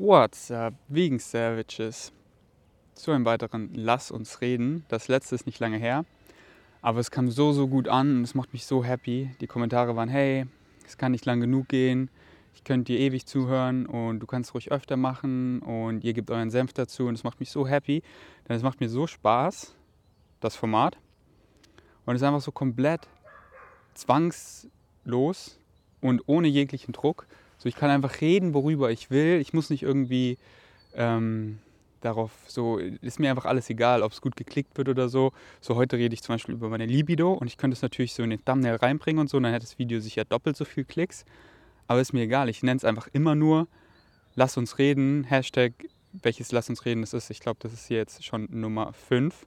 What's up, Vegan Savages? Zu einem weiteren Lass uns reden. Das letzte ist nicht lange her, aber es kam so, so gut an und es macht mich so happy. Die Kommentare waren, hey, es kann nicht lang genug gehen, ich könnte dir ewig zuhören und du kannst ruhig öfter machen und ihr gebt euren Senf dazu und es macht mich so happy, denn es macht mir so Spaß, das Format. Und es ist einfach so komplett zwangslos und ohne jeglichen Druck. So, ich kann einfach reden, worüber ich will. Ich muss nicht irgendwie ähm, darauf so, ist mir einfach alles egal, ob es gut geklickt wird oder so. So, heute rede ich zum Beispiel über meine Libido und ich könnte es natürlich so in den Thumbnail reinbringen und so, und dann hätte das Video sicher doppelt so viel Klicks. Aber ist mir egal, ich nenne es einfach immer nur Lass uns reden, Hashtag, welches Lass uns reden das ist. Ich glaube, das ist hier jetzt schon Nummer 5.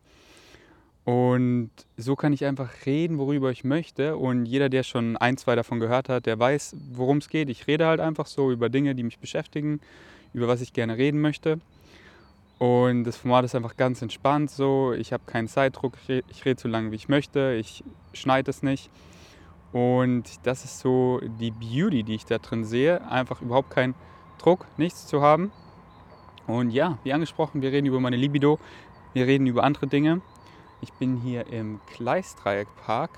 Und so kann ich einfach reden, worüber ich möchte. Und jeder, der schon ein, zwei davon gehört hat, der weiß, worum es geht. Ich rede halt einfach so über Dinge, die mich beschäftigen, über was ich gerne reden möchte. Und das Format ist einfach ganz entspannt so. Ich habe keinen Zeitdruck, ich rede so lange, wie ich möchte. Ich schneide es nicht. Und das ist so die Beauty, die ich da drin sehe. Einfach überhaupt keinen Druck, nichts zu haben. Und ja, wie angesprochen, wir reden über meine Libido, wir reden über andere Dinge. Ich bin hier im Gleisdreieckpark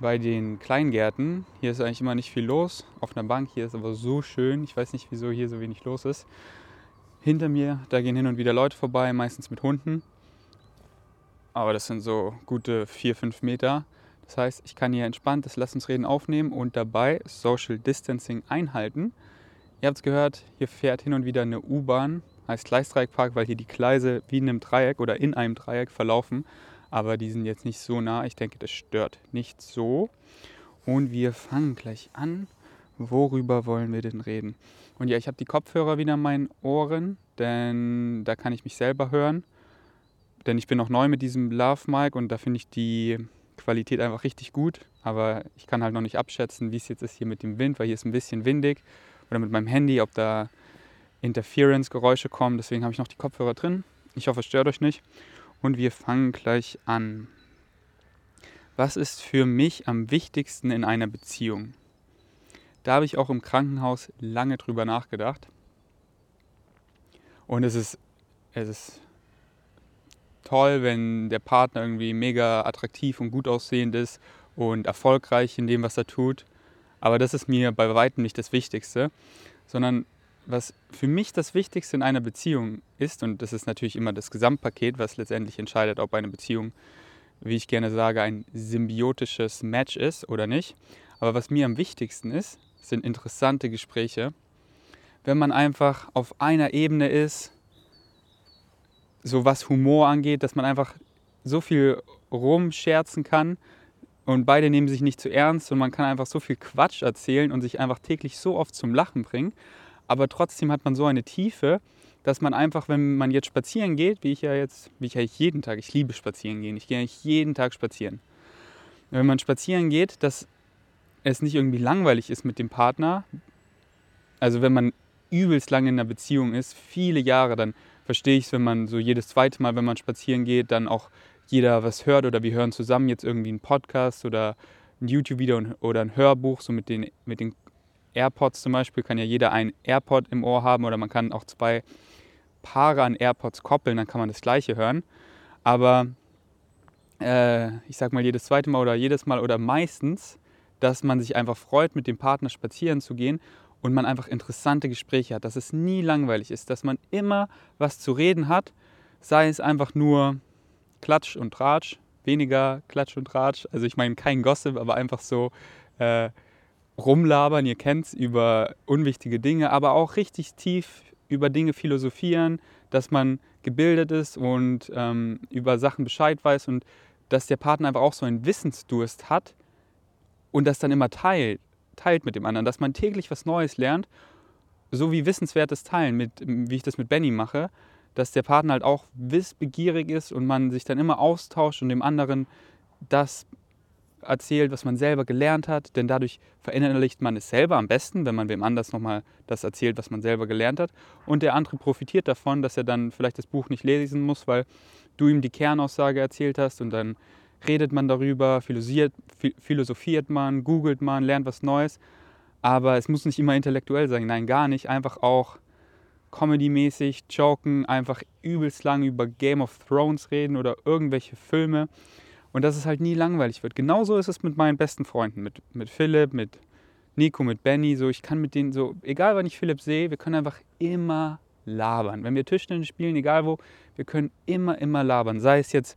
bei den Kleingärten. Hier ist eigentlich immer nicht viel los. Auf einer Bank hier ist aber so schön. Ich weiß nicht, wieso hier so wenig los ist. Hinter mir, da gehen hin und wieder Leute vorbei, meistens mit Hunden. Aber das sind so gute 4, 5 Meter. Das heißt, ich kann hier entspannt das Lass uns reden aufnehmen und dabei Social Distancing einhalten. Ihr habt es gehört, hier fährt hin und wieder eine U-Bahn heißt Gleisdreieckpark, weil hier die Gleise wie in einem Dreieck oder in einem Dreieck verlaufen. Aber die sind jetzt nicht so nah. Ich denke, das stört nicht so. Und wir fangen gleich an. Worüber wollen wir denn reden? Und ja, ich habe die Kopfhörer wieder in meinen Ohren, denn da kann ich mich selber hören. Denn ich bin noch neu mit diesem Love Mic und da finde ich die Qualität einfach richtig gut. Aber ich kann halt noch nicht abschätzen, wie es jetzt ist hier mit dem Wind, weil hier ist ein bisschen windig. Oder mit meinem Handy, ob da Interference-Geräusche kommen. Deswegen habe ich noch die Kopfhörer drin. Ich hoffe, es stört euch nicht. Und wir fangen gleich an. Was ist für mich am wichtigsten in einer Beziehung? Da habe ich auch im Krankenhaus lange drüber nachgedacht. Und es ist, es ist toll, wenn der Partner irgendwie mega attraktiv und gut aussehend ist und erfolgreich in dem, was er tut. Aber das ist mir bei weitem nicht das Wichtigste, sondern was für mich das Wichtigste in einer Beziehung ist, und das ist natürlich immer das Gesamtpaket, was letztendlich entscheidet, ob eine Beziehung, wie ich gerne sage, ein symbiotisches Match ist oder nicht. Aber was mir am wichtigsten ist, sind interessante Gespräche. Wenn man einfach auf einer Ebene ist, so was Humor angeht, dass man einfach so viel rumscherzen kann und beide nehmen sich nicht zu ernst und man kann einfach so viel Quatsch erzählen und sich einfach täglich so oft zum Lachen bringen aber trotzdem hat man so eine Tiefe, dass man einfach, wenn man jetzt spazieren geht, wie ich ja jetzt, wie ich eigentlich jeden Tag, ich liebe spazieren gehen, ich gehe eigentlich jeden Tag spazieren. Wenn man spazieren geht, dass es nicht irgendwie langweilig ist mit dem Partner, also wenn man übelst lange in einer Beziehung ist, viele Jahre, dann verstehe ich es, wenn man so jedes zweite Mal, wenn man spazieren geht, dann auch jeder was hört oder wir hören zusammen jetzt irgendwie einen Podcast oder ein YouTube-Video oder ein Hörbuch, so mit den, mit den AirPods zum Beispiel kann ja jeder ein AirPod im Ohr haben oder man kann auch zwei Paare an AirPods koppeln, dann kann man das gleiche hören. Aber äh, ich sag mal jedes zweite Mal oder jedes Mal oder meistens, dass man sich einfach freut, mit dem Partner spazieren zu gehen und man einfach interessante Gespräche hat, dass es nie langweilig ist, dass man immer was zu reden hat, sei es einfach nur Klatsch und Tratsch, weniger Klatsch und Tratsch, also ich meine kein Gossip, aber einfach so äh, rumlabern, ihr kennt es, über unwichtige Dinge, aber auch richtig tief über Dinge philosophieren, dass man gebildet ist und ähm, über Sachen Bescheid weiß und dass der Partner einfach auch so einen Wissensdurst hat und das dann immer teilt, teilt mit dem anderen, dass man täglich was Neues lernt, so wie wissenswertes Teilen, mit, wie ich das mit Benny mache, dass der Partner halt auch wissbegierig ist und man sich dann immer austauscht und dem anderen das erzählt, was man selber gelernt hat, denn dadurch verinnerlicht man es selber am besten, wenn man wem anders nochmal das erzählt, was man selber gelernt hat. Und der andere profitiert davon, dass er dann vielleicht das Buch nicht lesen muss, weil du ihm die Kernaussage erzählt hast und dann redet man darüber, philosophiert, man, googelt man, lernt was Neues. Aber es muss nicht immer intellektuell sein. Nein, gar nicht. Einfach auch Comedy-mäßig, joken, einfach übelst lang über Game of Thrones reden oder irgendwelche Filme. Und dass es halt nie langweilig wird. Genauso ist es mit meinen besten Freunden, mit, mit Philipp, mit Nico, mit Benny. So, ich kann mit denen so, egal wann ich Philipp sehe, wir können einfach immer labern. Wenn wir Tischtennis spielen, egal wo, wir können immer, immer labern. Sei es jetzt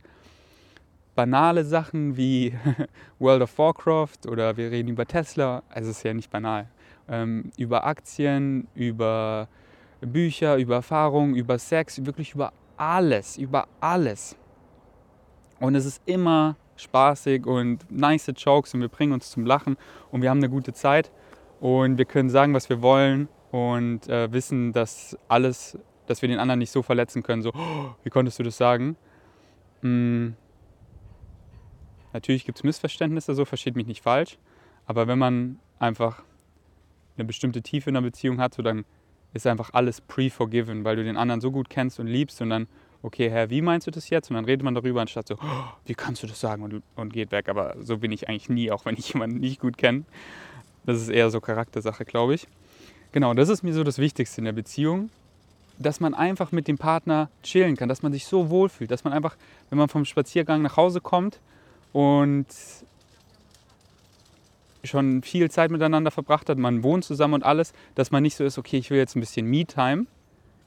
banale Sachen wie World of Warcraft oder wir reden über Tesla, also es ist ja nicht banal, ähm, über Aktien, über Bücher, über Erfahrungen, über Sex, wirklich über alles, über alles. Und es ist immer spaßig und nice Jokes und wir bringen uns zum Lachen und wir haben eine gute Zeit und wir können sagen, was wir wollen und äh, wissen, dass alles, dass wir den anderen nicht so verletzen können, so, oh, wie konntest du das sagen? Hm. Natürlich gibt es Missverständnisse, so versteht mich nicht falsch, aber wenn man einfach eine bestimmte Tiefe in einer Beziehung hat, so dann ist einfach alles pre-forgiven, weil du den anderen so gut kennst und liebst und dann, okay, Herr, wie meinst du das jetzt? Und dann redet man darüber, anstatt so, oh, wie kannst du das sagen und, und geht weg. Aber so bin ich eigentlich nie, auch wenn ich jemanden nicht gut kenne. Das ist eher so Charaktersache, glaube ich. Genau, das ist mir so das Wichtigste in der Beziehung, dass man einfach mit dem Partner chillen kann, dass man sich so wohlfühlt, dass man einfach, wenn man vom Spaziergang nach Hause kommt und schon viel Zeit miteinander verbracht hat, man wohnt zusammen und alles, dass man nicht so ist, okay, ich will jetzt ein bisschen Me-Time.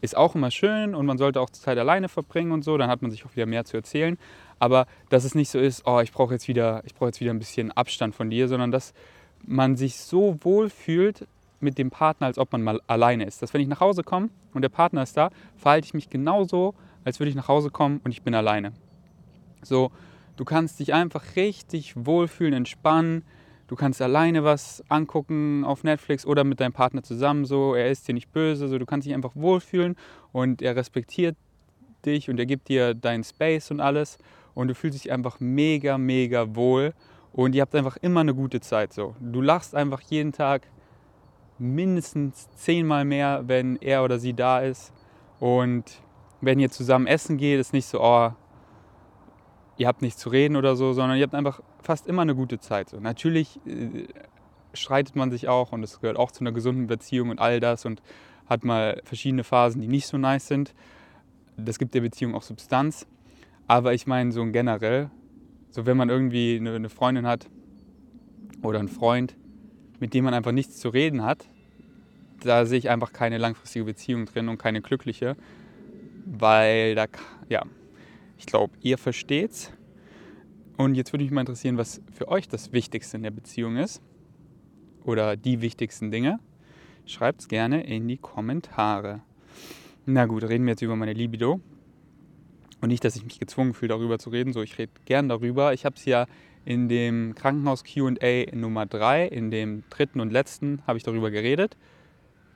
Ist auch immer schön und man sollte auch Zeit alleine verbringen und so, dann hat man sich auch wieder mehr zu erzählen. Aber dass es nicht so ist, oh, ich brauche jetzt, wieder, brauch jetzt wieder ein bisschen Abstand von dir, sondern dass man sich so wohl fühlt mit dem Partner, als ob man mal alleine ist. Dass wenn ich nach Hause komme und der Partner ist da, verhalte ich mich genauso, als würde ich nach Hause kommen und ich bin alleine. So, du kannst dich einfach richtig wohlfühlen, entspannen, Du kannst alleine was angucken auf Netflix oder mit deinem Partner zusammen. So, er ist dir nicht böse. So, du kannst dich einfach wohlfühlen und er respektiert dich und er gibt dir deinen Space und alles. Und du fühlst dich einfach mega, mega wohl. Und ihr habt einfach immer eine gute Zeit. So, du lachst einfach jeden Tag mindestens zehnmal mehr, wenn er oder sie da ist. Und wenn ihr zusammen essen geht, ist nicht so, oh, ihr habt nichts zu reden oder so, sondern ihr habt einfach fast immer eine gute Zeit. So, natürlich äh, streitet man sich auch und es gehört auch zu einer gesunden Beziehung und all das und hat mal verschiedene Phasen, die nicht so nice sind. Das gibt der Beziehung auch Substanz. Aber ich meine so generell, so wenn man irgendwie eine, eine Freundin hat oder einen Freund, mit dem man einfach nichts zu reden hat, da sehe ich einfach keine langfristige Beziehung drin und keine glückliche, weil da, ja, ich glaube, ihr versteht's. Und jetzt würde mich mal interessieren, was für euch das Wichtigste in der Beziehung ist. Oder die wichtigsten Dinge. Schreibt es gerne in die Kommentare. Na gut, reden wir jetzt über meine Libido. Und nicht, dass ich mich gezwungen fühle, darüber zu reden. So, ich rede gern darüber. Ich habe es ja in dem Krankenhaus QA Nummer 3, in dem dritten und letzten, habe ich darüber geredet,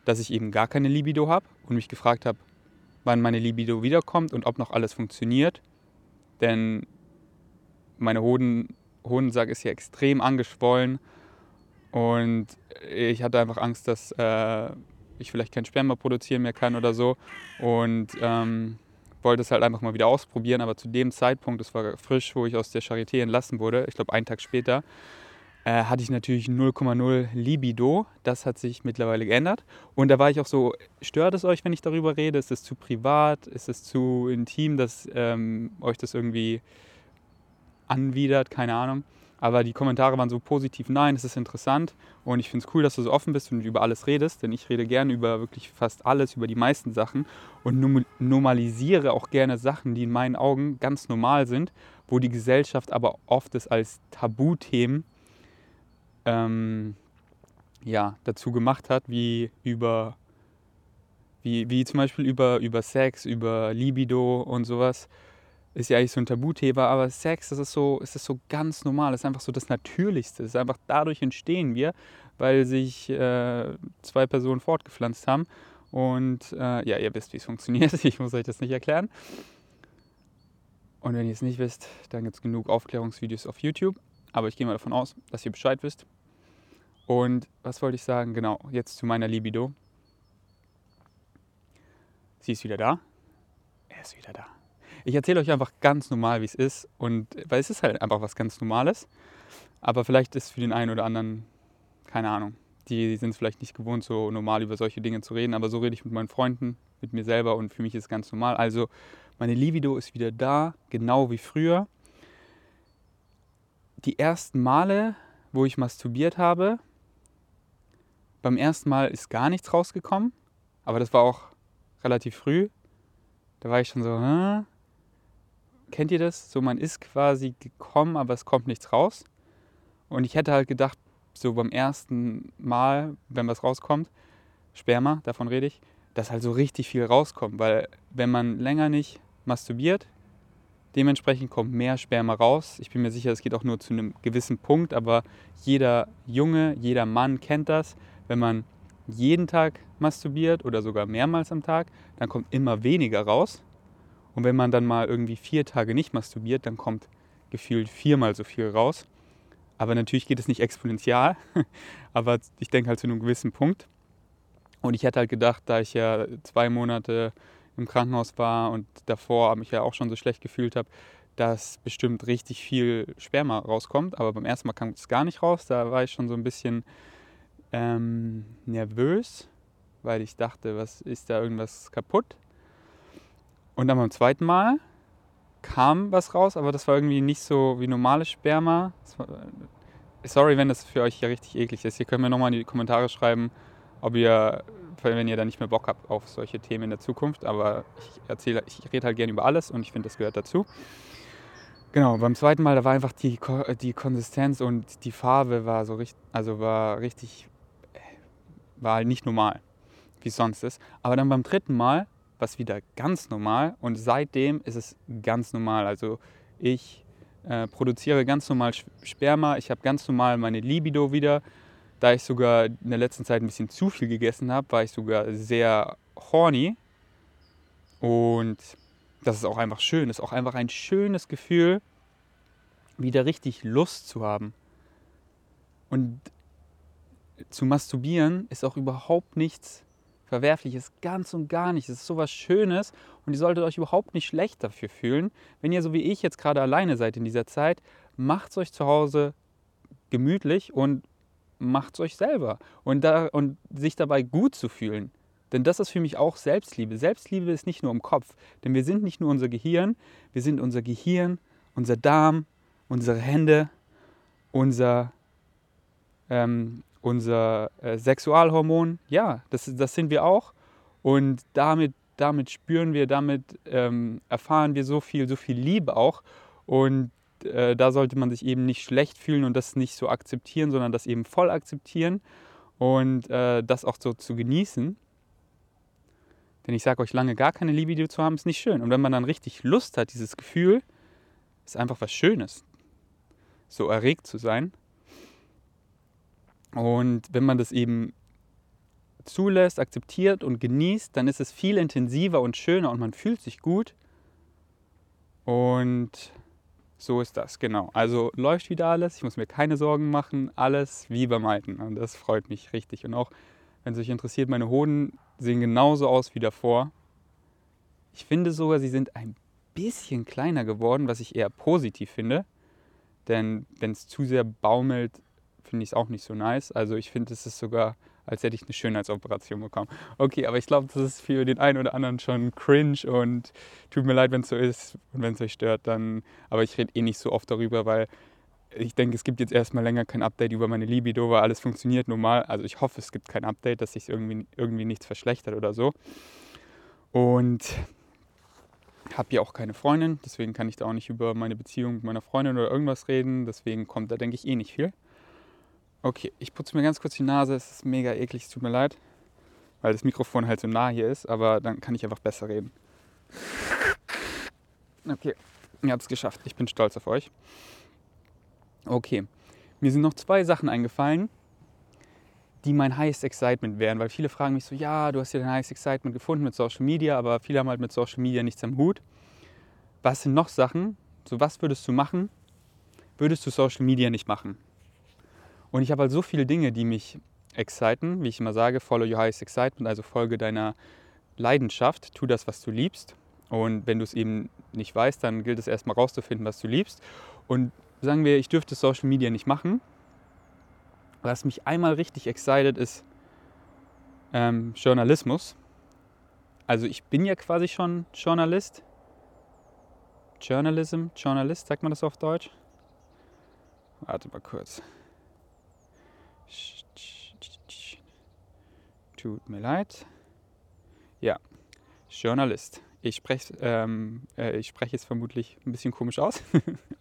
dass ich eben gar keine Libido habe und mich gefragt habe, wann meine Libido wiederkommt und ob noch alles funktioniert. Denn meine Hoden, Hodensack ist hier extrem angeschwollen. Und ich hatte einfach Angst, dass äh, ich vielleicht kein Sperma produzieren mehr kann oder so. Und ähm, wollte es halt einfach mal wieder ausprobieren, aber zu dem Zeitpunkt, es war frisch, wo ich aus der Charité entlassen wurde, ich glaube einen Tag später, äh, hatte ich natürlich 0,0 Libido. Das hat sich mittlerweile geändert. Und da war ich auch so, stört es euch, wenn ich darüber rede? Ist es zu privat? Ist es zu intim, dass ähm, euch das irgendwie anwidert, keine Ahnung. Aber die Kommentare waren so positiv, nein, es ist interessant und ich finde es cool, dass du so offen bist und über alles redest, denn ich rede gerne über wirklich fast alles, über die meisten Sachen und normalisiere auch gerne Sachen, die in meinen Augen ganz normal sind, wo die Gesellschaft aber oft es als Tabuthemen ähm, ja, dazu gemacht hat, wie über wie, wie zum Beispiel über, über Sex, über Libido und sowas ist ja eigentlich so ein Tabuthema, aber Sex, das ist so, ist das so ganz normal, das ist einfach so das Natürlichste. Das ist einfach dadurch entstehen wir, weil sich äh, zwei Personen fortgepflanzt haben. Und äh, ja, ihr wisst, wie es funktioniert. Ich muss euch das nicht erklären. Und wenn ihr es nicht wisst, dann gibt es genug Aufklärungsvideos auf YouTube. Aber ich gehe mal davon aus, dass ihr Bescheid wisst. Und was wollte ich sagen? Genau, jetzt zu meiner Libido. Sie ist wieder da. Er ist wieder da. Ich erzähle euch einfach ganz normal, wie es ist. Und weil es ist halt einfach was ganz Normales. Aber vielleicht ist für den einen oder anderen, keine Ahnung, die sind vielleicht nicht gewohnt, so normal über solche Dinge zu reden, aber so rede ich mit meinen Freunden, mit mir selber und für mich ist es ganz normal. Also meine Libido ist wieder da, genau wie früher. Die ersten Male, wo ich masturbiert habe, beim ersten Mal ist gar nichts rausgekommen, aber das war auch relativ früh. Da war ich schon so, Hä? kennt ihr das? So, man ist quasi gekommen, aber es kommt nichts raus. Und ich hätte halt gedacht, so beim ersten Mal, wenn was rauskommt, Sperma, davon rede ich, dass halt so richtig viel rauskommt. Weil wenn man länger nicht masturbiert, dementsprechend kommt mehr Sperma raus. Ich bin mir sicher, es geht auch nur zu einem gewissen Punkt, aber jeder Junge, jeder Mann kennt das. Wenn man jeden Tag masturbiert oder sogar mehrmals am Tag, dann kommt immer weniger raus. Und wenn man dann mal irgendwie vier Tage nicht masturbiert, dann kommt gefühlt viermal so viel raus. Aber natürlich geht es nicht exponentiell, aber ich denke halt zu einem gewissen Punkt. Und ich hätte halt gedacht, da ich ja zwei Monate im Krankenhaus war und davor mich ja auch schon so schlecht gefühlt habe, dass bestimmt richtig viel Sperma rauskommt. Aber beim ersten Mal kam es gar nicht raus. Da war ich schon so ein bisschen ähm, nervös, weil ich dachte, was ist da irgendwas kaputt? Und dann beim zweiten Mal kam was raus, aber das war irgendwie nicht so wie normales Sperma. War, sorry, wenn das für euch hier richtig eklig ist. Ihr könnt mir nochmal in die Kommentare schreiben, ob ihr, wenn ihr da nicht mehr Bock habt auf solche Themen in der Zukunft. Aber ich erzähle, ich rede halt gerne über alles und ich finde, das gehört dazu. Genau, beim zweiten Mal, da war einfach die, die Konsistenz und die Farbe war so richtig, also war richtig, war halt nicht normal, wie es sonst ist. Aber dann beim dritten Mal was wieder ganz normal und seitdem ist es ganz normal. Also ich äh, produziere ganz normal Sperma, ich habe ganz normal meine Libido wieder. Da ich sogar in der letzten Zeit ein bisschen zu viel gegessen habe, war ich sogar sehr horny. Und das ist auch einfach schön. Das ist auch einfach ein schönes Gefühl, wieder richtig Lust zu haben. Und zu masturbieren ist auch überhaupt nichts Verwerfliches, ganz und gar nicht. Es ist sowas Schönes und ihr solltet euch überhaupt nicht schlecht dafür fühlen. Wenn ihr so wie ich jetzt gerade alleine seid in dieser Zeit, macht es euch zu Hause gemütlich und macht es euch selber. Und, da, und sich dabei gut zu fühlen. Denn das ist für mich auch Selbstliebe. Selbstliebe ist nicht nur im Kopf. Denn wir sind nicht nur unser Gehirn, wir sind unser Gehirn, unser Darm, unsere Hände, unser, ähm, unser äh, Sexualhormon, ja, das, das sind wir auch. Und damit, damit spüren wir, damit ähm, erfahren wir so viel, so viel Liebe auch. Und äh, da sollte man sich eben nicht schlecht fühlen und das nicht so akzeptieren, sondern das eben voll akzeptieren und äh, das auch so zu genießen. Denn ich sage euch, lange gar keine Liebe zu haben, ist nicht schön. Und wenn man dann richtig Lust hat, dieses Gefühl, ist einfach was Schönes, so erregt zu sein. Und wenn man das eben zulässt, akzeptiert und genießt, dann ist es viel intensiver und schöner und man fühlt sich gut. Und so ist das, genau. Also läuft wieder alles, ich muss mir keine Sorgen machen, alles wie beim Alten. Und das freut mich richtig. Und auch, wenn es euch interessiert, meine Hoden sehen genauso aus wie davor. Ich finde sogar, sie sind ein bisschen kleiner geworden, was ich eher positiv finde. Denn wenn es zu sehr baumelt, finde ich es auch nicht so nice. Also ich finde, es ist sogar, als hätte ich eine Schönheitsoperation bekommen. Okay, aber ich glaube, das ist für den einen oder anderen schon cringe und tut mir leid, wenn es so ist und wenn es euch stört, dann. Aber ich rede eh nicht so oft darüber, weil ich denke, es gibt jetzt erstmal länger kein Update über meine Libido, weil alles funktioniert normal. Also ich hoffe, es gibt kein Update, dass sich irgendwie, irgendwie nichts verschlechtert oder so. Und habe ja auch keine Freundin, deswegen kann ich da auch nicht über meine Beziehung mit meiner Freundin oder irgendwas reden. Deswegen kommt da, denke ich, eh nicht viel. Okay, ich putze mir ganz kurz die Nase. Es ist mega eklig, es tut mir leid, weil das Mikrofon halt so nah hier ist, aber dann kann ich einfach besser reden. Okay, ihr habt es geschafft. Ich bin stolz auf euch. Okay, mir sind noch zwei Sachen eingefallen, die mein Highest Excitement wären, weil viele fragen mich so, ja, du hast ja dein Highest Excitement gefunden mit Social Media, aber viele haben halt mit Social Media nichts am Hut. Was sind noch Sachen? So, was würdest du machen? Würdest du Social Media nicht machen? Und ich habe halt so viele Dinge, die mich exciten, wie ich immer sage, follow your highest excitement, also folge deiner Leidenschaft, tu das, was du liebst. Und wenn du es eben nicht weißt, dann gilt es erstmal rauszufinden, was du liebst. Und sagen wir, ich dürfte Social Media nicht machen. was mich einmal richtig excited ist ähm, Journalismus. Also ich bin ja quasi schon Journalist. Journalism, Journalist, sagt man das auf Deutsch? Warte mal kurz. Tut mir leid. Ja, Journalist. Ich spreche ähm, äh, sprech jetzt vermutlich ein bisschen komisch aus,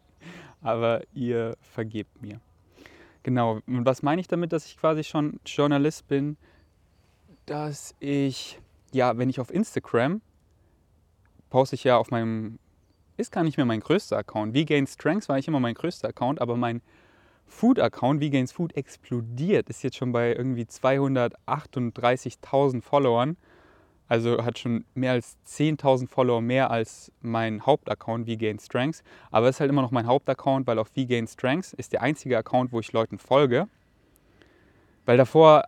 aber ihr vergebt mir. Genau, und was meine ich damit, dass ich quasi schon Journalist bin? Dass ich, ja, wenn ich auf Instagram poste ich ja auf meinem, ist gar nicht mehr mein größter Account. V-Gain Strengths war ich immer mein größter Account, aber mein Food-Account, V-Gains Food, explodiert. Ist jetzt schon bei irgendwie 238.000 Followern. Also hat schon mehr als 10.000 Follower mehr als mein Hauptaccount V-Gain Strengths. Aber es ist halt immer noch mein Hauptaccount, weil auf V-Gain Strengths ist der einzige Account, wo ich Leuten folge. Weil davor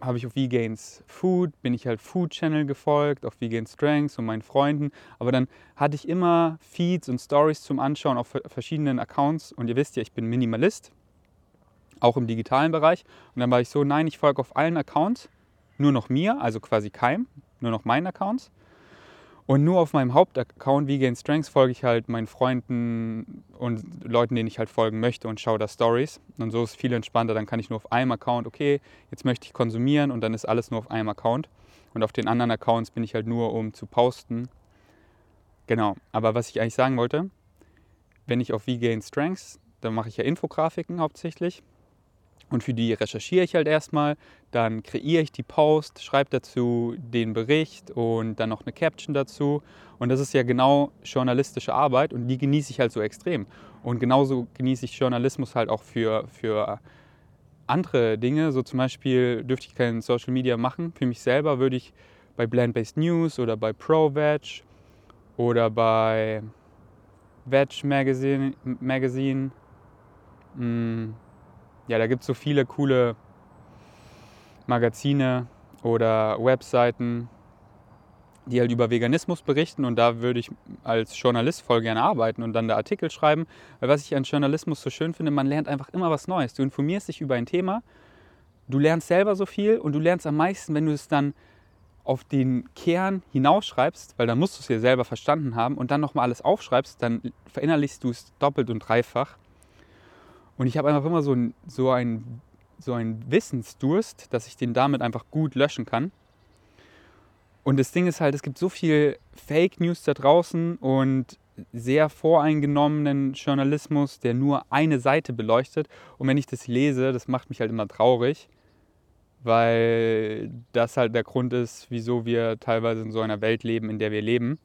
habe ich auf V-Gains Food, bin ich halt Food Channel gefolgt, auf V-Gain Strengths und meinen Freunden. Aber dann hatte ich immer Feeds und Stories zum Anschauen auf verschiedenen Accounts. Und ihr wisst ja, ich bin Minimalist, auch im digitalen Bereich. Und dann war ich so, nein, ich folge auf allen Accounts, nur noch mir, also quasi keinem, nur noch meinen Accounts. Und nur auf meinem Hauptaccount Vegan Strengths folge ich halt meinen Freunden und Leuten, denen ich halt folgen möchte und schaue da Stories. Und so ist es viel entspannter. Dann kann ich nur auf einem Account, okay, jetzt möchte ich konsumieren und dann ist alles nur auf einem Account. Und auf den anderen Accounts bin ich halt nur, um zu posten. Genau. Aber was ich eigentlich sagen wollte, wenn ich auf Vegan Strengths, dann mache ich ja Infografiken hauptsächlich. Und für die recherchiere ich halt erstmal, dann kreiere ich die Post, schreibe dazu den Bericht und dann noch eine Caption dazu. Und das ist ja genau journalistische Arbeit und die genieße ich halt so extrem. Und genauso genieße ich Journalismus halt auch für, für andere Dinge. So zum Beispiel dürfte ich kein Social Media machen. Für mich selber würde ich bei Blend-Based News oder bei ProVeg oder bei Veg Magazine, Magazine mh, hm, ja, da gibt es so viele coole Magazine oder Webseiten, die halt über Veganismus berichten und da würde ich als Journalist voll gerne arbeiten und dann da Artikel schreiben. Weil was ich an Journalismus so schön finde, man lernt einfach immer was Neues. Du informierst dich über ein Thema, du lernst selber so viel und du lernst am meisten, wenn du es dann auf den Kern hinausschreibst, weil dann musst du es dir selber verstanden haben und dann nochmal alles aufschreibst, dann verinnerlichst du es doppelt und dreifach. Und ich habe einfach immer so, ein, so, ein, so einen Wissensdurst, dass ich den damit einfach gut löschen kann. Und das Ding ist halt, es gibt so viel Fake News da draußen und sehr voreingenommenen Journalismus, der nur eine Seite beleuchtet. Und wenn ich das lese, das macht mich halt immer traurig, weil das halt der Grund ist, wieso wir teilweise in so einer Welt leben, in der wir leben.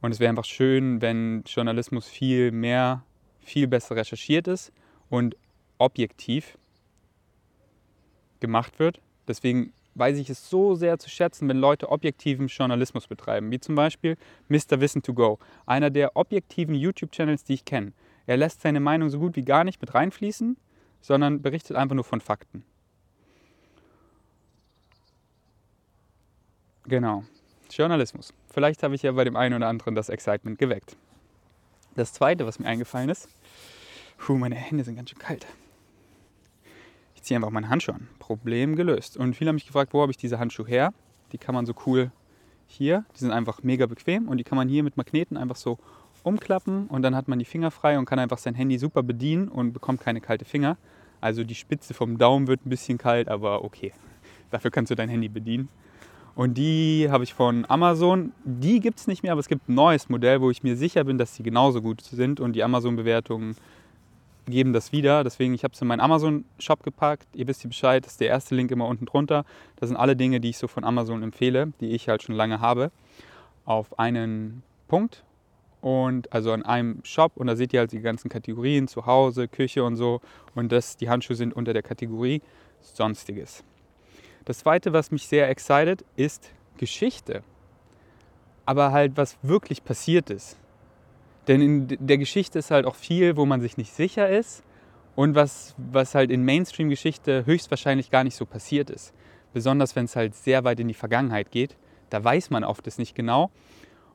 Und es wäre einfach schön, wenn Journalismus viel mehr, viel besser recherchiert ist und objektiv gemacht wird. Deswegen weiß ich es so sehr zu schätzen, wenn Leute objektiven Journalismus betreiben, wie zum Beispiel Mr. Wissen to Go, einer der objektiven YouTube-Channels, die ich kenne. Er lässt seine Meinung so gut wie gar nicht mit reinfließen, sondern berichtet einfach nur von Fakten. Genau, Journalismus. Vielleicht habe ich ja bei dem einen oder anderen das Excitement geweckt. Das zweite, was mir eingefallen ist, Puh, meine Hände sind ganz schön kalt. Ich ziehe einfach meine Handschuhe an. Problem gelöst. Und viele haben mich gefragt, wo habe ich diese Handschuhe her? Die kann man so cool hier. Die sind einfach mega bequem und die kann man hier mit Magneten einfach so umklappen und dann hat man die Finger frei und kann einfach sein Handy super bedienen und bekommt keine kalte Finger. Also die Spitze vom Daumen wird ein bisschen kalt, aber okay. Dafür kannst du dein Handy bedienen. Und die habe ich von Amazon. Die gibt es nicht mehr, aber es gibt ein neues Modell, wo ich mir sicher bin, dass sie genauso gut sind und die Amazon-Bewertungen geben das wieder. Deswegen, ich habe es in meinen Amazon-Shop gepackt. Ihr wisst ja Bescheid, das ist der erste Link immer unten drunter. Das sind alle Dinge, die ich so von Amazon empfehle, die ich halt schon lange habe, auf einen Punkt. Und also an einem Shop und da seht ihr halt die ganzen Kategorien, Zuhause, Küche und so. Und das, die Handschuhe sind unter der Kategorie Sonstiges. Das zweite, was mich sehr excited, ist Geschichte. Aber halt, was wirklich passiert ist. Denn in der Geschichte ist halt auch viel, wo man sich nicht sicher ist und was, was halt in Mainstream-Geschichte höchstwahrscheinlich gar nicht so passiert ist. Besonders wenn es halt sehr weit in die Vergangenheit geht. Da weiß man oft es nicht genau.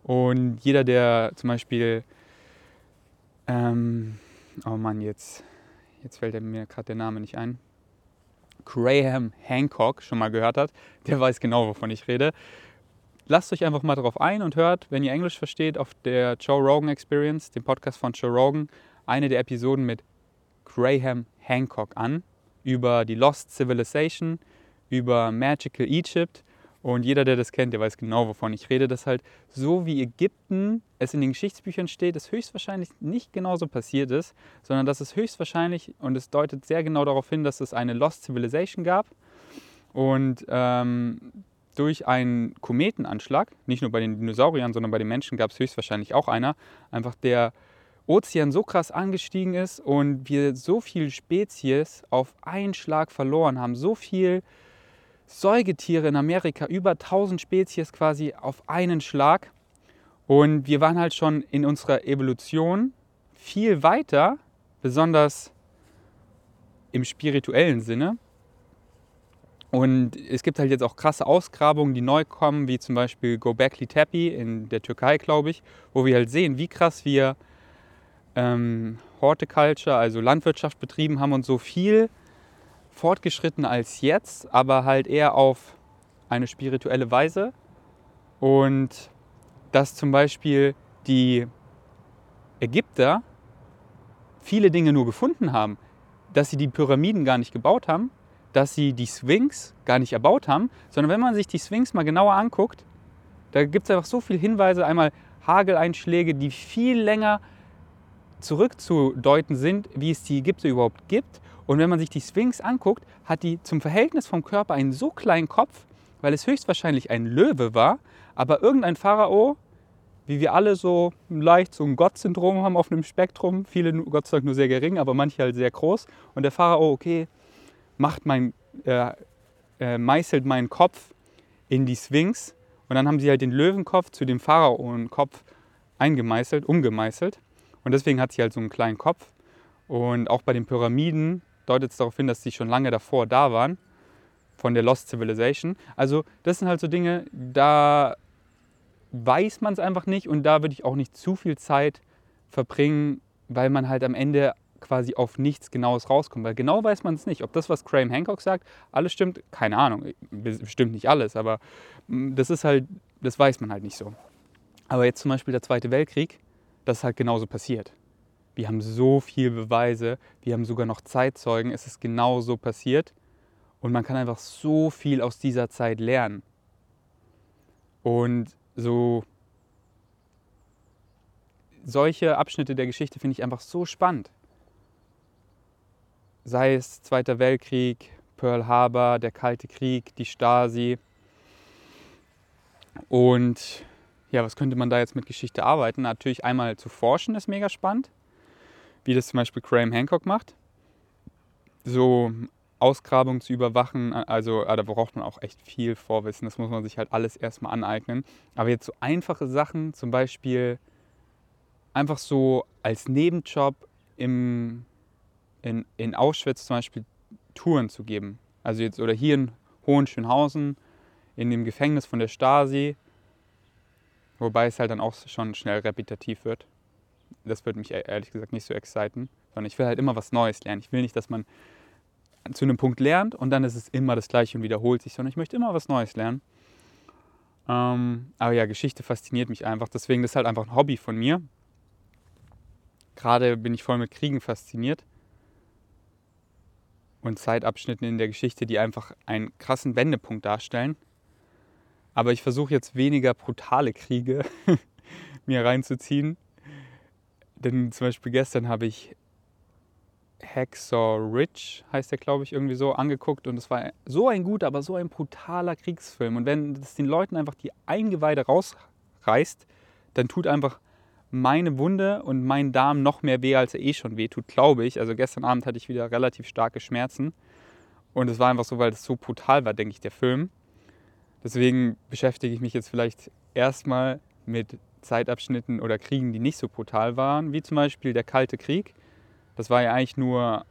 Und jeder, der zum Beispiel, ähm, oh Mann, jetzt, jetzt fällt mir gerade der Name nicht ein. Graham Hancock schon mal gehört hat, der weiß genau, wovon ich rede. Lasst euch einfach mal darauf ein und hört, wenn ihr Englisch versteht, auf der Joe Rogan Experience, dem Podcast von Joe Rogan, eine der Episoden mit Graham Hancock an über die Lost Civilization, über Magical Egypt und jeder, der das kennt, der weiß genau, wovon ich rede, dass halt so wie Ägypten es in den Geschichtsbüchern steht, es höchstwahrscheinlich nicht genauso passiert ist, sondern dass es höchstwahrscheinlich, und es deutet sehr genau darauf hin, dass es eine Lost Civilization gab. Und ähm, durch einen Kometenanschlag, nicht nur bei den Dinosauriern, sondern bei den Menschen gab es höchstwahrscheinlich auch einer, einfach der Ozean so krass angestiegen ist und wir so viele Spezies auf einen Schlag verloren haben, so viel Säugetiere in Amerika, über 1000 Spezies quasi auf einen Schlag. Und wir waren halt schon in unserer Evolution viel weiter, besonders im spirituellen Sinne. Und es gibt halt jetzt auch krasse Ausgrabungen, die neu kommen, wie zum Beispiel Gobekli Tepe in der Türkei, glaube ich, wo wir halt sehen, wie krass wir ähm, Horticulture, also Landwirtschaft betrieben haben und so viel fortgeschritten als jetzt, aber halt eher auf eine spirituelle Weise. Und dass zum Beispiel die Ägypter viele Dinge nur gefunden haben, dass sie die Pyramiden gar nicht gebaut haben, dass sie die Sphinx gar nicht erbaut haben, sondern wenn man sich die Sphinx mal genauer anguckt, da gibt es einfach so viele Hinweise, einmal Hageleinschläge, die viel länger zurückzudeuten sind, wie es die Ägypter überhaupt gibt. Und wenn man sich die Sphinx anguckt, hat die zum Verhältnis vom Körper einen so kleinen Kopf, weil es höchstwahrscheinlich ein Löwe war, aber irgendein Pharao, wie wir alle so leicht so ein Gott-Syndrom haben auf einem Spektrum, viele Gott sei Dank nur sehr gering, aber manche halt sehr groß. Und der Pharao, okay, macht mein, äh, äh, meißelt meinen Kopf in die Sphinx. Und dann haben sie halt den Löwenkopf zu dem Pharaonenkopf eingemeißelt, umgemeißelt. Und deswegen hat sie halt so einen kleinen Kopf. Und auch bei den Pyramiden deutet es darauf hin, dass sie schon lange davor da waren, von der Lost Civilization. Also das sind halt so Dinge, da weiß man es einfach nicht und da würde ich auch nicht zu viel Zeit verbringen, weil man halt am Ende quasi auf nichts Genaues rauskommt. Weil genau weiß man es nicht. Ob das, was Graham Hancock sagt, alles stimmt, keine Ahnung. Bestimmt nicht alles, aber mm, das ist halt, das weiß man halt nicht so. Aber jetzt zum Beispiel der Zweite Weltkrieg, das ist halt genauso passiert. Wir haben so viele Beweise, wir haben sogar noch Zeitzeugen, es ist genauso passiert. Und man kann einfach so viel aus dieser Zeit lernen. Und so solche Abschnitte der Geschichte finde ich einfach so spannend. Sei es Zweiter Weltkrieg, Pearl Harbor, der Kalte Krieg, die Stasi. Und ja, was könnte man da jetzt mit Geschichte arbeiten? Natürlich einmal zu forschen ist mega spannend, wie das zum Beispiel Graham Hancock macht. So Ausgrabungen zu überwachen, also ah, da braucht man auch echt viel Vorwissen, das muss man sich halt alles erstmal aneignen. Aber jetzt so einfache Sachen, zum Beispiel einfach so als Nebenjob im, in, in Auschwitz zum Beispiel Touren zu geben. Also jetzt oder hier in Hohenschönhausen in dem Gefängnis von der Stasi Wobei es halt dann auch schon schnell repetitiv wird. Das würde mich e-, ehrlich gesagt nicht so exciten, sondern ich will halt immer was Neues lernen. Ich will nicht, dass man zu einem Punkt lernt und dann ist es immer das Gleiche und wiederholt sich, sondern ich möchte immer was Neues lernen. Ähm, aber ja, Geschichte fasziniert mich einfach. Deswegen das ist halt einfach ein Hobby von mir. Gerade bin ich voll mit Kriegen fasziniert und Zeitabschnitten in der Geschichte, die einfach einen krassen Wendepunkt darstellen. Aber ich versuche jetzt weniger brutale Kriege mir reinzuziehen. Denn zum Beispiel gestern habe ich Hacksaw Ridge, heißt der glaube ich irgendwie so, angeguckt und es war so ein guter, aber so ein brutaler Kriegsfilm. Und wenn es den Leuten einfach die Eingeweide rausreißt, dann tut einfach meine Wunde und mein Darm noch mehr weh, als er eh schon weh tut, glaube ich. Also gestern Abend hatte ich wieder relativ starke Schmerzen. Und es war einfach so, weil es so brutal war, denke ich, der Film. Deswegen beschäftige ich mich jetzt vielleicht erstmal mit Zeitabschnitten oder Kriegen, die nicht so brutal waren, wie zum Beispiel der Kalte Krieg. Das war ja eigentlich nur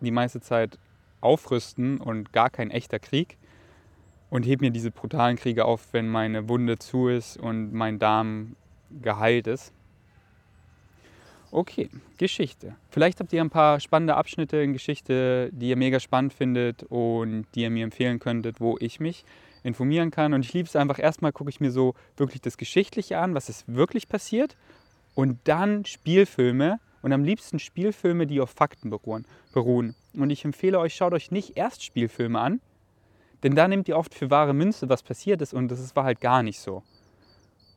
die meiste Zeit Aufrüsten und gar kein echter Krieg. Und heb mir diese brutalen Kriege auf, wenn meine Wunde zu ist und mein Darm geheilt ist. Okay, Geschichte. Vielleicht habt ihr ein paar spannende Abschnitte in Geschichte, die ihr mega spannend findet und die ihr mir empfehlen könntet, wo ich mich informieren kann. Und ich liebe es einfach, erstmal gucke ich mir so wirklich das Geschichtliche an, was ist wirklich passiert. Und dann Spielfilme und am liebsten Spielfilme, die auf Fakten beruhen. Und ich empfehle euch, schaut euch nicht erst Spielfilme an, denn da nehmt ihr oft für wahre Münze, was passiert ist und das war halt gar nicht so.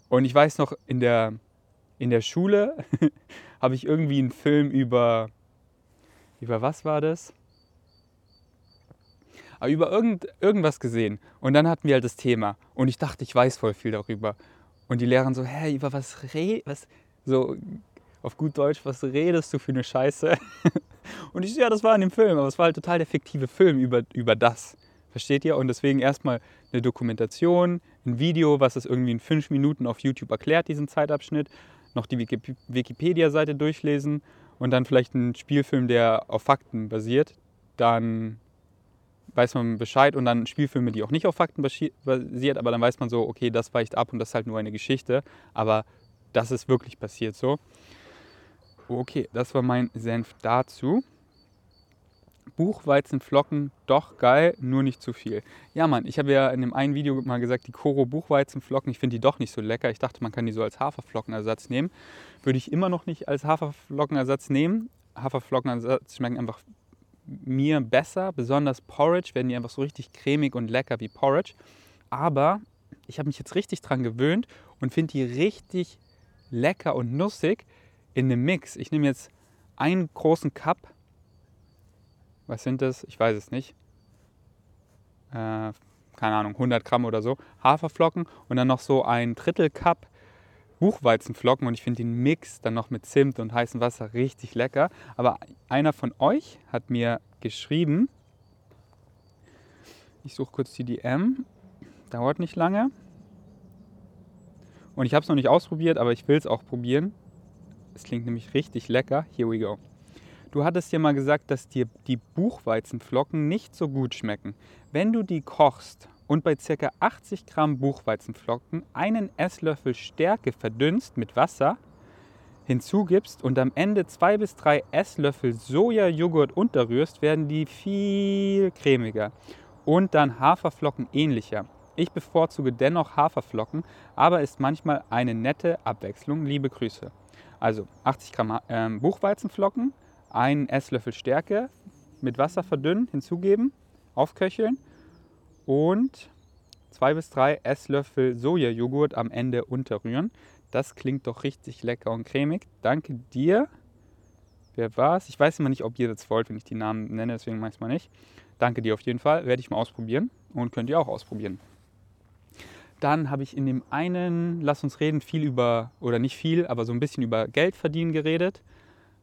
Und ich weiß noch, in der, in der Schule habe ich irgendwie einen Film über, über was war das? Aber über irgend, irgendwas gesehen. Und dann hatten wir halt das Thema. Und ich dachte, ich weiß voll viel darüber. Und die Lehrerin so, hä, über was red, was, so auf gut Deutsch, was redest du für eine Scheiße? Und ich so, ja, das war in dem Film, aber es war halt total der fiktive Film über, über das. Versteht ihr? Und deswegen erstmal eine Dokumentation, ein Video, was es irgendwie in fünf Minuten auf YouTube erklärt, diesen Zeitabschnitt noch die Wikipedia-Seite durchlesen und dann vielleicht einen Spielfilm, der auf Fakten basiert, dann weiß man Bescheid und dann Spielfilme, die auch nicht auf Fakten basiert, aber dann weiß man so, okay, das weicht ab und das ist halt nur eine Geschichte, aber das ist wirklich passiert so. Okay, das war mein Senf dazu. Buchweizenflocken, doch geil, nur nicht zu viel. Ja, Mann, ich habe ja in dem einen Video mal gesagt, die Koro Buchweizenflocken, ich finde die doch nicht so lecker. Ich dachte, man kann die so als Haferflockenersatz nehmen. Würde ich immer noch nicht als Haferflockenersatz nehmen. Haferflockenersatz schmecken einfach mir besser, besonders Porridge, werden die einfach so richtig cremig und lecker wie Porridge. Aber ich habe mich jetzt richtig dran gewöhnt und finde die richtig lecker und nussig in einem Mix. Ich nehme jetzt einen großen Cup was sind das? Ich weiß es nicht. Äh, keine Ahnung, 100 Gramm oder so. Haferflocken und dann noch so ein Drittel Cup Buchweizenflocken und ich finde den Mix dann noch mit Zimt und heißem Wasser richtig lecker. Aber einer von euch hat mir geschrieben, ich suche kurz die DM, dauert nicht lange. Und ich habe es noch nicht ausprobiert, aber ich will es auch probieren. Es klingt nämlich richtig lecker. Here we go. Du hattest ja mal gesagt, dass dir die Buchweizenflocken nicht so gut schmecken. Wenn du die kochst und bei ca. 80 Gramm Buchweizenflocken einen Esslöffel Stärke verdünnst mit Wasser, hinzugibst und am Ende zwei bis drei Esslöffel Sojajoghurt unterrührst, werden die viel cremiger und dann Haferflocken ähnlicher. Ich bevorzuge dennoch Haferflocken, aber ist manchmal eine nette Abwechslung. Liebe Grüße. Also 80 Gramm äh, Buchweizenflocken, einen Esslöffel Stärke mit Wasser verdünnen, hinzugeben, aufköcheln und zwei bis drei Esslöffel Sojajoghurt am Ende unterrühren. Das klingt doch richtig lecker und cremig. Danke dir. Wer war's? Ich weiß immer nicht, ob ihr das wollt, wenn ich die Namen nenne, deswegen mache ich es mal nicht. Danke dir auf jeden Fall. Werde ich mal ausprobieren und könnt ihr auch ausprobieren. Dann habe ich in dem einen Lass uns reden viel über, oder nicht viel, aber so ein bisschen über Geld verdienen geredet.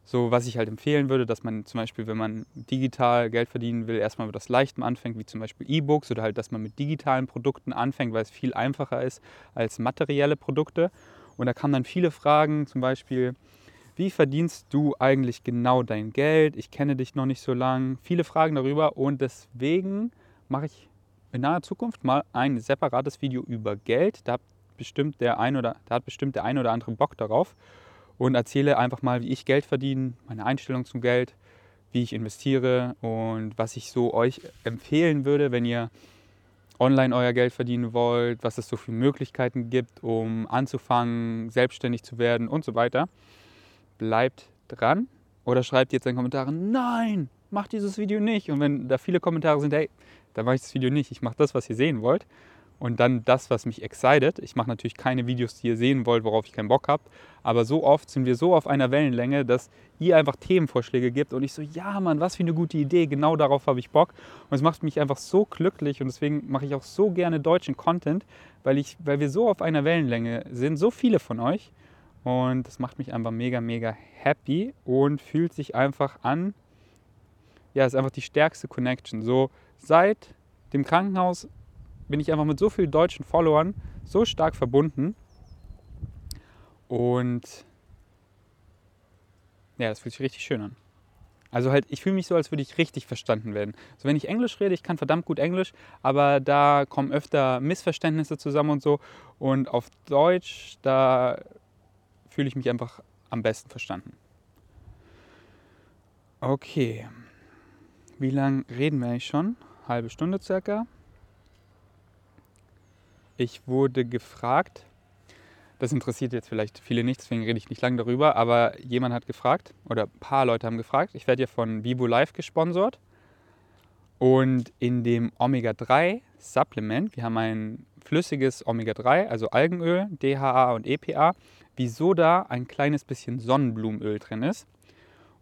So, was ich halt empfehlen würde, dass man zum Beispiel, wenn man digital Geld verdienen will, erstmal mit das Leichtem anfängt, wie zum Beispiel E-Books oder halt, dass man mit digitalen Produkten anfängt, weil es viel einfacher ist als materielle Produkte. Und da kamen dann viele Fragen, zum Beispiel, wie verdienst du eigentlich genau dein Geld? Ich kenne dich noch nicht so lange. Viele Fragen darüber und deswegen mache ich in naher Zukunft mal ein separates Video über Geld. Da hat bestimmt der ein oder, da hat bestimmt der ein oder andere Bock darauf und erzähle einfach mal, wie ich Geld verdiene, meine Einstellung zum Geld, wie ich investiere und was ich so euch empfehlen würde, wenn ihr online euer Geld verdienen wollt, was es so für Möglichkeiten gibt, um anzufangen, selbstständig zu werden und so weiter. Bleibt dran oder schreibt jetzt in den Kommentaren, nein, mach dieses Video nicht. Und wenn da viele Kommentare sind, hey, dann mache ich das Video nicht, ich mache das, was ihr sehen wollt und dann das, was mich excited. Ich mache natürlich keine Videos, die ihr sehen wollt, worauf ich keinen Bock habe, aber so oft sind wir so auf einer Wellenlänge, dass ihr einfach Themenvorschläge gibt und ich so, ja Mann, was für eine gute Idee, genau darauf habe ich Bock und es macht mich einfach so glücklich und deswegen mache ich auch so gerne deutschen Content, weil, ich, weil wir so auf einer Wellenlänge sind, so viele von euch und das macht mich einfach mega, mega happy und fühlt sich einfach an, ja, ist einfach die stärkste Connection. So seit dem Krankenhaus bin ich einfach mit so vielen deutschen Followern so stark verbunden. Und ja, das fühlt sich richtig schön an. Also halt, ich fühle mich so, als würde ich richtig verstanden werden. So, wenn ich Englisch rede, ich kann verdammt gut Englisch, aber da kommen öfter Missverständnisse zusammen und so. Und auf Deutsch, da fühle ich mich einfach am besten verstanden. Okay. Wie lange reden wir eigentlich schon? Halbe Stunde circa. Ich wurde gefragt, das interessiert jetzt vielleicht viele nicht, deswegen rede ich nicht lange darüber, aber jemand hat gefragt, oder ein paar Leute haben gefragt, ich werde ja von Vivo Life gesponsert und in dem Omega-3 Supplement, wir haben ein flüssiges Omega-3, also Algenöl, DHA und EPA, wieso da ein kleines bisschen Sonnenblumenöl drin ist.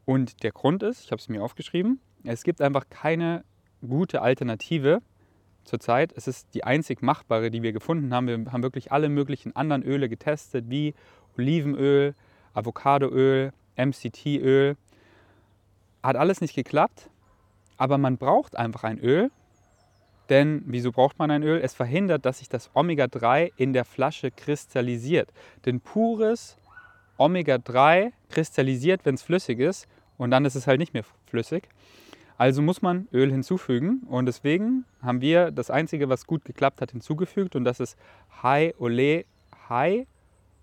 Und der Grund ist, ich habe es mir aufgeschrieben, es gibt einfach keine gute Alternative zurzeit. Es ist die einzig machbare, die wir gefunden haben. Wir haben wirklich alle möglichen anderen Öle getestet, wie Olivenöl, Avocadoöl, MCT-Öl. Hat alles nicht geklappt, aber man braucht einfach ein Öl. Denn wieso braucht man ein Öl? Es verhindert, dass sich das Omega-3 in der Flasche kristallisiert. Denn pures Omega-3 kristallisiert, wenn es flüssig ist, und dann ist es halt nicht mehr flüssig. Also muss man Öl hinzufügen und deswegen haben wir das Einzige, was gut geklappt hat, hinzugefügt und das ist High, Ole, High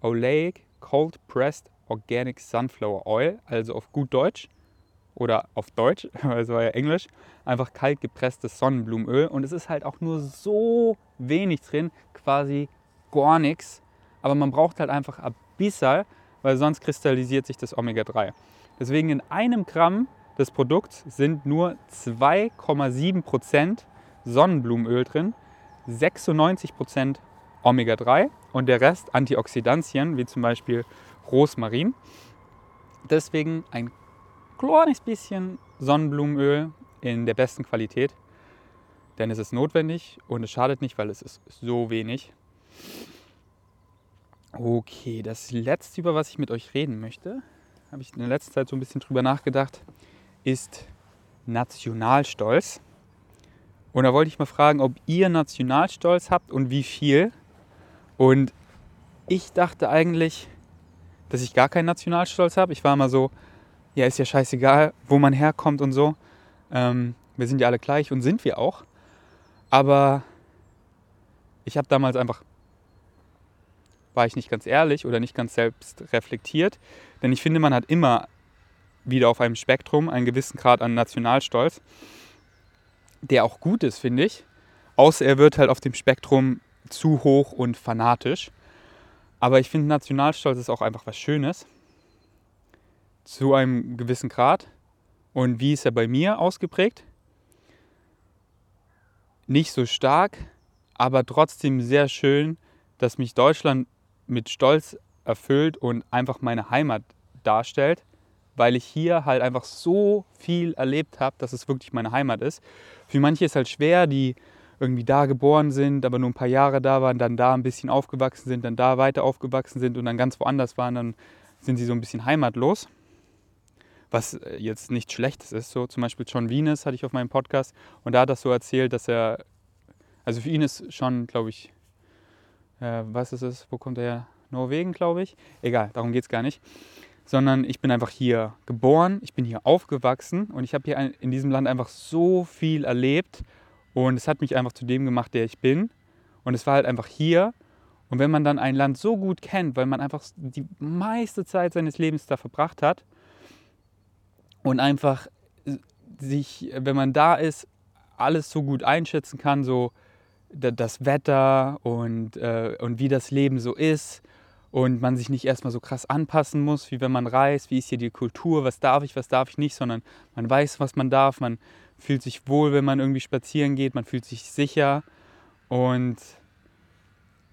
Oleic Cold Pressed Organic Sunflower Oil, also auf gut Deutsch oder auf Deutsch, weil es war ja Englisch, einfach kalt gepresstes Sonnenblumenöl und es ist halt auch nur so wenig drin, quasi gar nichts, aber man braucht halt einfach ein bisschen, weil sonst kristallisiert sich das Omega-3. Deswegen in einem Gramm des Produkts sind nur 2,7% Sonnenblumenöl drin, 96% Omega-3 und der Rest Antioxidantien, wie zum Beispiel Rosmarin. Deswegen ein kleines bisschen Sonnenblumenöl in der besten Qualität, denn es ist notwendig und es schadet nicht, weil es ist so wenig. Okay, das letzte, über was ich mit euch reden möchte, habe ich in der letzten Zeit so ein bisschen drüber nachgedacht, ist Nationalstolz. Und da wollte ich mal fragen, ob ihr Nationalstolz habt und wie viel. Und ich dachte eigentlich, dass ich gar keinen Nationalstolz habe. Ich war immer so, ja, ist ja scheißegal, wo man herkommt und so. Ähm, wir sind ja alle gleich und sind wir auch. Aber ich habe damals einfach, war ich nicht ganz ehrlich oder nicht ganz selbst reflektiert. Denn ich finde, man hat immer wieder auf einem Spektrum, einen gewissen Grad an Nationalstolz, der auch gut ist, finde ich. Außer er wird halt auf dem Spektrum zu hoch und fanatisch. Aber ich finde, Nationalstolz ist auch einfach was Schönes. Zu einem gewissen Grad. Und wie ist er bei mir ausgeprägt? Nicht so stark, aber trotzdem sehr schön, dass mich Deutschland mit Stolz erfüllt und einfach meine Heimat darstellt weil ich hier halt einfach so viel erlebt habe, dass es wirklich meine Heimat ist. Für manche ist halt schwer, die irgendwie da geboren sind, aber nur ein paar Jahre da waren, dann da ein bisschen aufgewachsen sind, dann da weiter aufgewachsen sind und dann ganz woanders waren, dann sind sie so ein bisschen heimatlos. Was äh, jetzt nichts Schlechtes ist. So zum Beispiel John Venus hatte ich auf meinem Podcast und da hat das so erzählt, dass er, also für ihn ist schon, glaube ich, äh, was ist es, wo kommt er her? Norwegen, glaube ich. Egal, darum geht es gar nicht sondern ich bin einfach hier geboren, ich bin hier aufgewachsen und ich habe hier in diesem Land einfach so viel erlebt und es hat mich einfach zu dem gemacht, der ich bin. Und es war halt einfach hier. Und wenn man dann ein Land so gut kennt, weil man einfach die meiste Zeit seines Lebens da verbracht hat und einfach sich, wenn man da ist, alles so gut einschätzen kann, so das Wetter und, äh, und wie das Leben so ist und man sich nicht erstmal so krass anpassen muss, wie wenn man reist, wie ist hier die Kultur, was darf ich, was darf ich nicht, sondern man weiß, was man darf, man fühlt sich wohl, wenn man irgendwie spazieren geht, man fühlt sich sicher und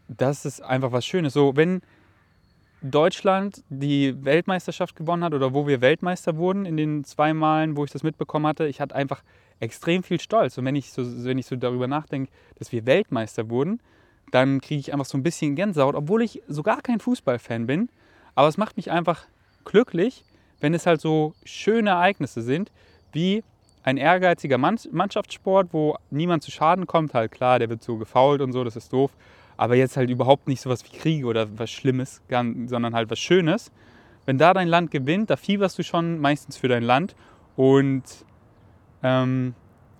das ist einfach was Schönes. So, wenn Deutschland die Weltmeisterschaft gewonnen hat oder wo wir Weltmeister wurden in den zwei Malen, wo ich das mitbekommen hatte, ich hatte einfach extrem viel Stolz. Und wenn ich so, wenn ich so darüber nachdenke, dass wir Weltmeister wurden, dann kriege ich einfach so ein bisschen Gänsehaut, obwohl ich so gar kein Fußballfan bin. Aber es macht mich einfach glücklich, wenn es halt so schöne Ereignisse sind, wie ein ehrgeiziger Mannschaftssport, wo niemand zu Schaden kommt. Halt klar, der wird so gefault und so, das ist doof. Aber jetzt halt überhaupt nicht sowas wie Kriege oder was Schlimmes, sondern halt was Schönes. Wenn da dein Land gewinnt, da fieberst du schon meistens für dein Land. Und ähm,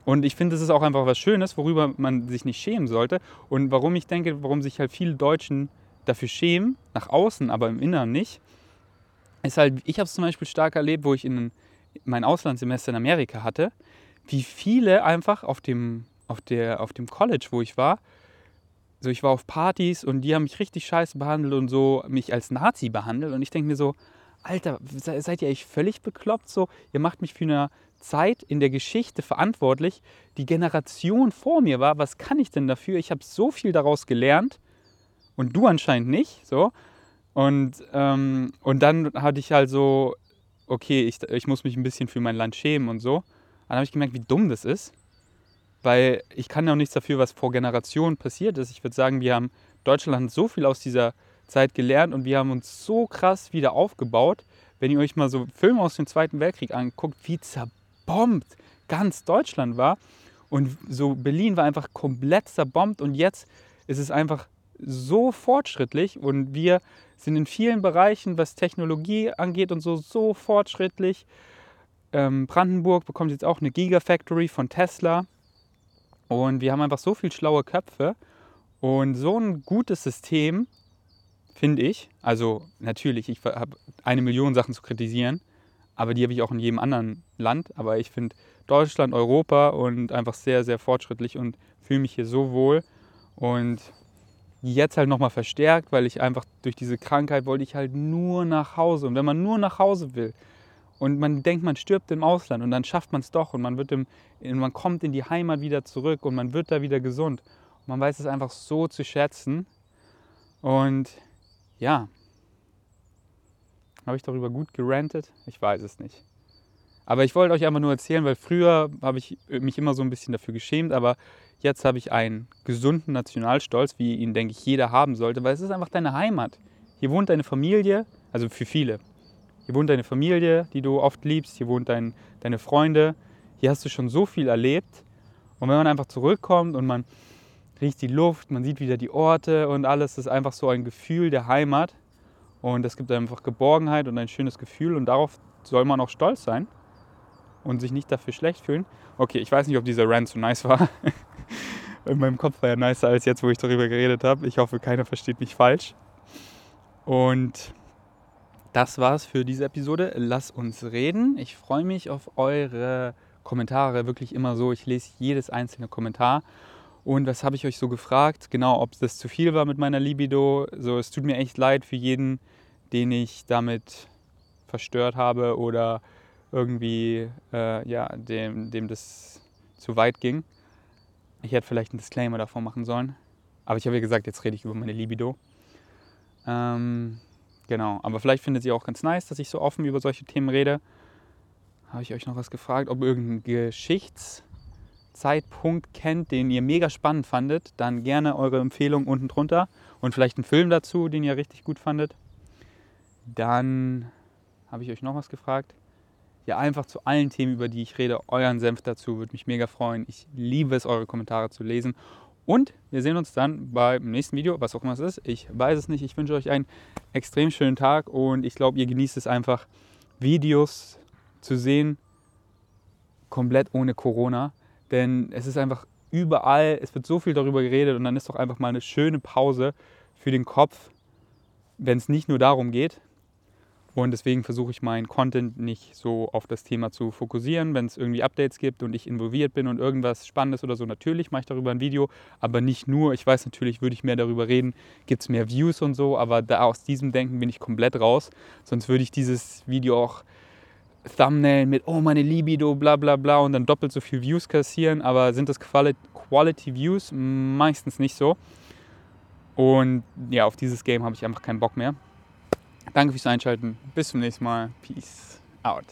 und ich finde, das ist auch einfach was Schönes, worüber man sich nicht schämen sollte. Und warum ich denke, warum sich halt viele Deutschen dafür schämen, nach außen, aber im Inneren nicht, ist halt, ich habe es zum Beispiel stark erlebt, wo ich in, mein Auslandssemester in Amerika hatte, wie viele einfach auf dem, auf, der, auf dem College, wo ich war, so ich war auf Partys und die haben mich richtig scheiße behandelt und so mich als Nazi behandelt. Und ich denke mir so, Alter, seid ihr eigentlich völlig bekloppt? So, ihr macht mich für eine Zeit in der Geschichte verantwortlich. Die Generation vor mir war, was kann ich denn dafür? Ich habe so viel daraus gelernt und du anscheinend nicht. So. Und, ähm, und dann hatte ich halt so, okay, ich, ich muss mich ein bisschen für mein Land schämen und so. Dann habe ich gemerkt, wie dumm das ist. Weil ich kann ja auch nichts dafür, was vor Generationen passiert ist. Ich würde sagen, wir haben Deutschland so viel aus dieser Zeit gelernt und wir haben uns so krass wieder aufgebaut. Wenn ihr euch mal so Filme aus dem Zweiten Weltkrieg anguckt, wie zerbombt ganz Deutschland war. Und so Berlin war einfach komplett zerbombt und jetzt ist es einfach so fortschrittlich und wir sind in vielen Bereichen, was Technologie angeht und so, so fortschrittlich. Ähm, Brandenburg bekommt jetzt auch eine Gigafactory von Tesla und wir haben einfach so viel schlaue Köpfe und so ein gutes System, finde ich. Also natürlich, ich habe eine Million Sachen zu kritisieren, aber die habe ich auch in jedem anderen Land. Aber ich finde Deutschland, Europa und einfach sehr, sehr fortschrittlich und fühle mich hier so wohl. Und jetzt halt nochmal verstärkt, weil ich einfach durch diese Krankheit wollte ich halt nur nach Hause. Und wenn man nur nach Hause will und man denkt, man stirbt im Ausland und dann schafft man es doch und man, wird im, man kommt in die Heimat wieder zurück und man wird da wieder gesund. Und man weiß es einfach so zu schätzen. Und ja, habe ich darüber gut gerantet? Ich weiß es nicht. Aber ich wollte euch einfach nur erzählen, weil früher habe ich mich immer so ein bisschen dafür geschämt, aber jetzt habe ich einen gesunden Nationalstolz, wie ihn, denke ich, jeder haben sollte, weil es ist einfach deine Heimat. Hier wohnt deine Familie, also für viele. Hier wohnt deine Familie, die du oft liebst, hier wohnt dein, deine Freunde. Hier hast du schon so viel erlebt. Und wenn man einfach zurückkommt und man riecht die Luft, man sieht wieder die Orte und alles, das ist einfach so ein Gefühl der Heimat. Und das gibt einfach Geborgenheit und ein schönes Gefühl und darauf soll man auch stolz sein und sich nicht dafür schlecht fühlen. Okay, ich weiß nicht, ob dieser Rant so nice war. In meinem Kopf war er nicer als jetzt, wo ich darüber geredet habe. Ich hoffe, keiner versteht mich falsch. Und das war's für diese Episode. Lass uns reden. Ich freue mich auf eure Kommentare wirklich immer so. Ich lese jedes einzelne Kommentar. Und was habe ich euch so gefragt? Genau, ob das zu viel war mit meiner Libido. So, es tut mir echt leid für jeden, den ich damit verstört habe oder irgendwie äh, ja, dem, dem das zu weit ging. Ich hätte vielleicht einen Disclaimer davor machen sollen. Aber ich habe ja gesagt, jetzt rede ich über meine Libido. Ähm, genau, aber vielleicht findet ihr auch ganz nice, dass ich so offen über solche Themen rede. Habe ich euch noch was gefragt, ob ihr irgendeinen Geschichtszeitpunkt kennt, den ihr mega spannend fandet, dann gerne eure Empfehlung unten drunter und vielleicht einen Film dazu, den ihr richtig gut fandet. Dann habe ich euch noch was gefragt ja einfach zu allen Themen, über die ich rede, euren Senf dazu. Würde mich mega freuen. Ich liebe es, eure Kommentare zu lesen. Und wir sehen uns dann beim nächsten Video, was auch immer es ist. Ich weiß es nicht. Ich wünsche euch einen extrem schönen Tag und ich glaube, ihr genießt es einfach, Videos zu sehen, komplett ohne Corona. Denn es ist einfach überall, es wird so viel darüber geredet und dann ist doch einfach mal eine schöne Pause für den Kopf, wenn es nicht nur darum geht, und deswegen versuche ich meinen Content nicht so auf das Thema zu fokussieren. Wenn es irgendwie Updates gibt und ich involviert bin und irgendwas Spannendes oder so, natürlich mache ich darüber ein Video, aber nicht nur. Ich weiß natürlich, würde ich mehr darüber reden, gibt es mehr Views und so, aber da aus diesem Denken bin ich komplett raus. Sonst würde ich dieses Video auch Thumbnail mit, oh meine Libido, bla bla bla und dann doppelt so viel Views kassieren, aber sind das Quality Views? Meistens nicht so. Und ja, auf dieses Game habe ich einfach keinen Bock mehr. Danke fürs Einschalten. Bis zum nächsten Mal. Peace out.